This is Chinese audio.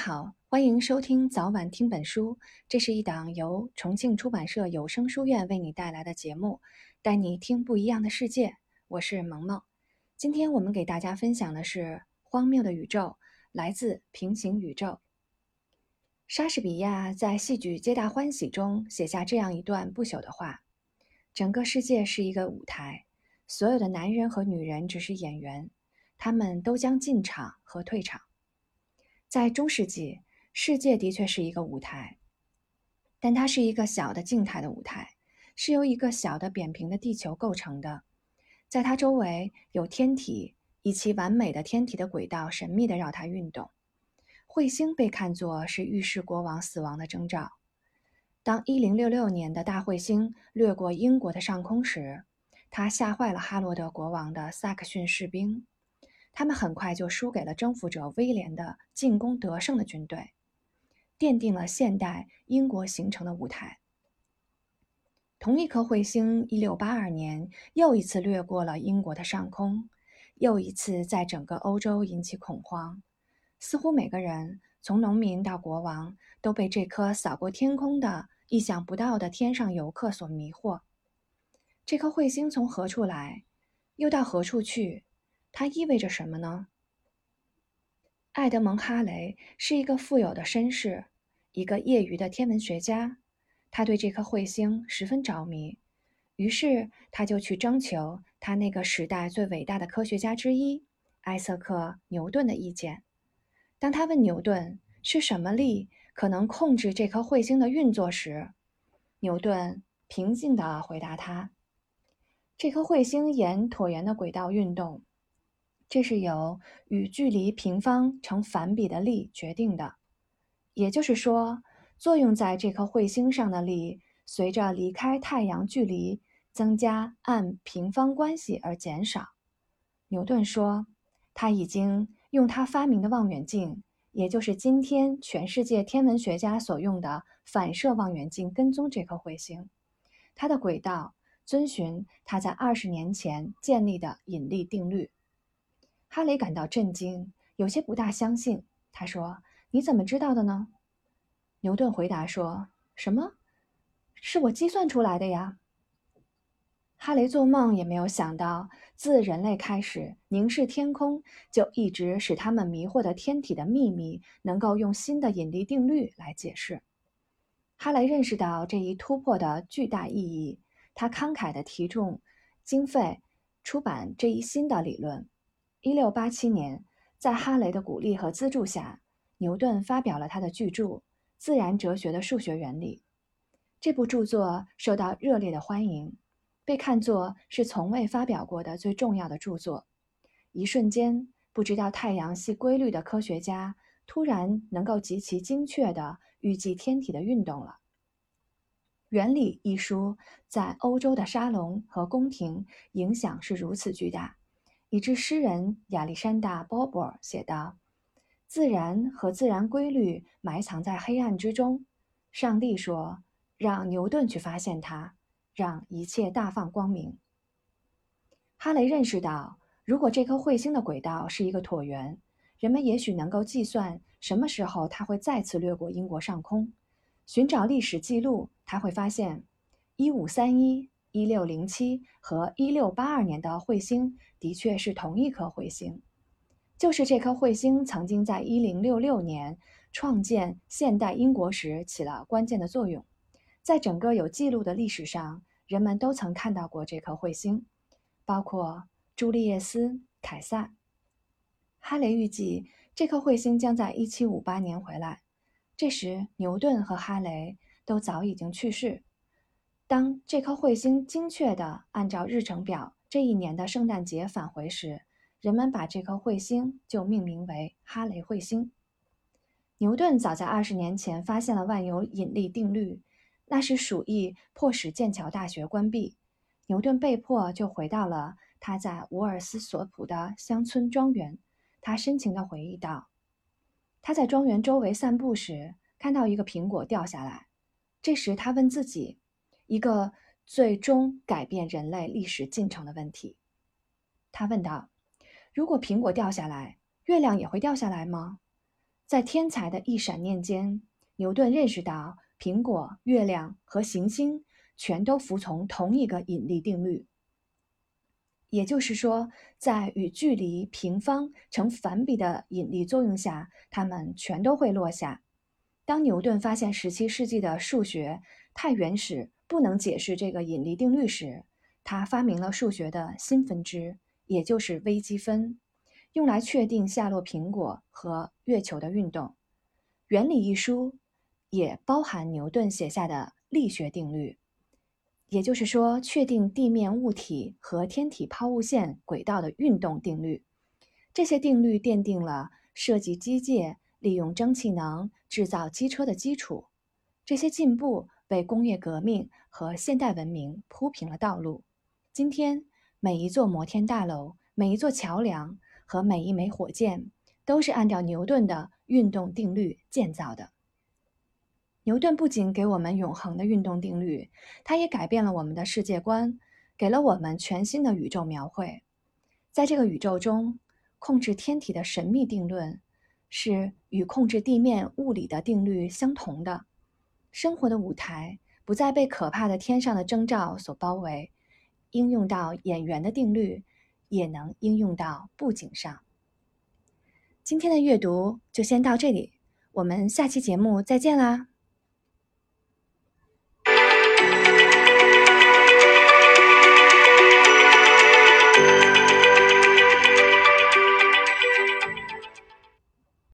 好，欢迎收听早晚听本书。这是一档由重庆出版社有声书院为你带来的节目，带你听不一样的世界。我是萌萌。今天我们给大家分享的是《荒谬的宇宙》，来自平行宇宙。莎士比亚在戏剧《皆大欢喜》中写下这样一段不朽的话：“整个世界是一个舞台，所有的男人和女人只是演员，他们都将进场和退场。”在中世纪，世界的确是一个舞台，但它是一个小的静态的舞台，是由一个小的扁平的地球构成的。在它周围有天体，以其完美的天体的轨道神秘地绕它运动。彗星被看作是预示国王死亡的征兆。当1066年的大彗星掠过英国的上空时，它吓坏了哈罗德国王的萨克逊士兵。他们很快就输给了征服者威廉的进攻得胜的军队，奠定了现代英国形成的舞台。同一颗彗星，一六八二年又一次掠过了英国的上空，又一次在整个欧洲引起恐慌。似乎每个人，从农民到国王，都被这颗扫过天空的意想不到的天上游客所迷惑。这颗彗星从何处来，又到何处去？它意味着什么呢？爱德蒙·哈雷是一个富有的绅士，一个业余的天文学家。他对这颗彗星十分着迷，于是他就去征求他那个时代最伟大的科学家之一艾瑟克·牛顿的意见。当他问牛顿是什么力可能控制这颗彗星的运作时，牛顿平静地回答他：“这颗彗星沿椭圆的轨道运动。”这是由与距离平方成反比的力决定的，也就是说，作用在这颗彗星上的力随着离开太阳距离增加按平方关系而减少。牛顿说，他已经用他发明的望远镜，也就是今天全世界天文学家所用的反射望远镜，跟踪这颗彗星，它的轨道遵循他在二十年前建立的引力定律。哈雷感到震惊，有些不大相信。他说：“你怎么知道的呢？”牛顿回答说：“什么？是我计算出来的呀。”哈雷做梦也没有想到，自人类开始凝视天空，就一直使他们迷惑的天体的秘密，能够用新的引力定律来解释。哈雷认识到这一突破的巨大意义，他慷慨地提出经费出版这一新的理论。一六八七年，在哈雷的鼓励和资助下，牛顿发表了他的巨著《自然哲学的数学原理》。这部著作受到热烈的欢迎，被看作是从未发表过的最重要的著作。一瞬间，不知道太阳系规律的科学家突然能够极其精确地预计天体的运动了。《原理》一书在欧洲的沙龙和宫廷影响是如此巨大。以致诗人亚历山大·鲍勃写道：“自然和自然规律埋藏在黑暗之中。上帝说，让牛顿去发现它，让一切大放光明。”哈雷认识到，如果这颗彗星的轨道是一个椭圆，人们也许能够计算什么时候它会再次掠过英国上空。寻找历史记录，他会发现，1531。一一六零七和一六八二年的彗星的确是同一颗彗星，就是这颗彗星曾经在一零六六年创建现代英国时起了关键的作用。在整个有记录的历史上，人们都曾看到过这颗彗星，包括朱利叶斯·凯撒。哈雷预计这颗彗星将在一七五八年回来，这时牛顿和哈雷都早已经去世。当这颗彗星精确地按照日程表这一年的圣诞节返回时，人们把这颗彗星就命名为哈雷彗星。牛顿早在二十年前发现了万有引力定律，那是鼠疫迫使剑桥大学关闭，牛顿被迫就回到了他在伍尔斯索普的乡村庄园。他深情地回忆道：“他在庄园周围散步时，看到一个苹果掉下来，这时他问自己。”一个最终改变人类历史进程的问题，他问道：“如果苹果掉下来，月亮也会掉下来吗？”在天才的一闪念间，牛顿认识到苹果、月亮和行星全都服从同一个引力定律。也就是说，在与距离平方成反比的引力作用下，它们全都会落下。当牛顿发现17世纪的数学太原始，不能解释这个引力定律时，他发明了数学的新分支，也就是微积分，用来确定下落苹果和月球的运动。原理一书也包含牛顿写下的力学定律。也就是说，确定地面物体和天体抛物线轨道的运动定律，这些定律奠定了设计机械、利用蒸汽能制造机车的基础。这些进步为工业革命和现代文明铺平了道路。今天，每一座摩天大楼、每一座桥梁和每一枚火箭，都是按照牛顿的运动定律建造的。牛顿不仅给我们永恒的运动定律，他也改变了我们的世界观，给了我们全新的宇宙描绘。在这个宇宙中，控制天体的神秘定论是与控制地面物理的定律相同的。生活的舞台不再被可怕的天上的征兆所包围，应用到演员的定律，也能应用到布景上。今天的阅读就先到这里，我们下期节目再见啦！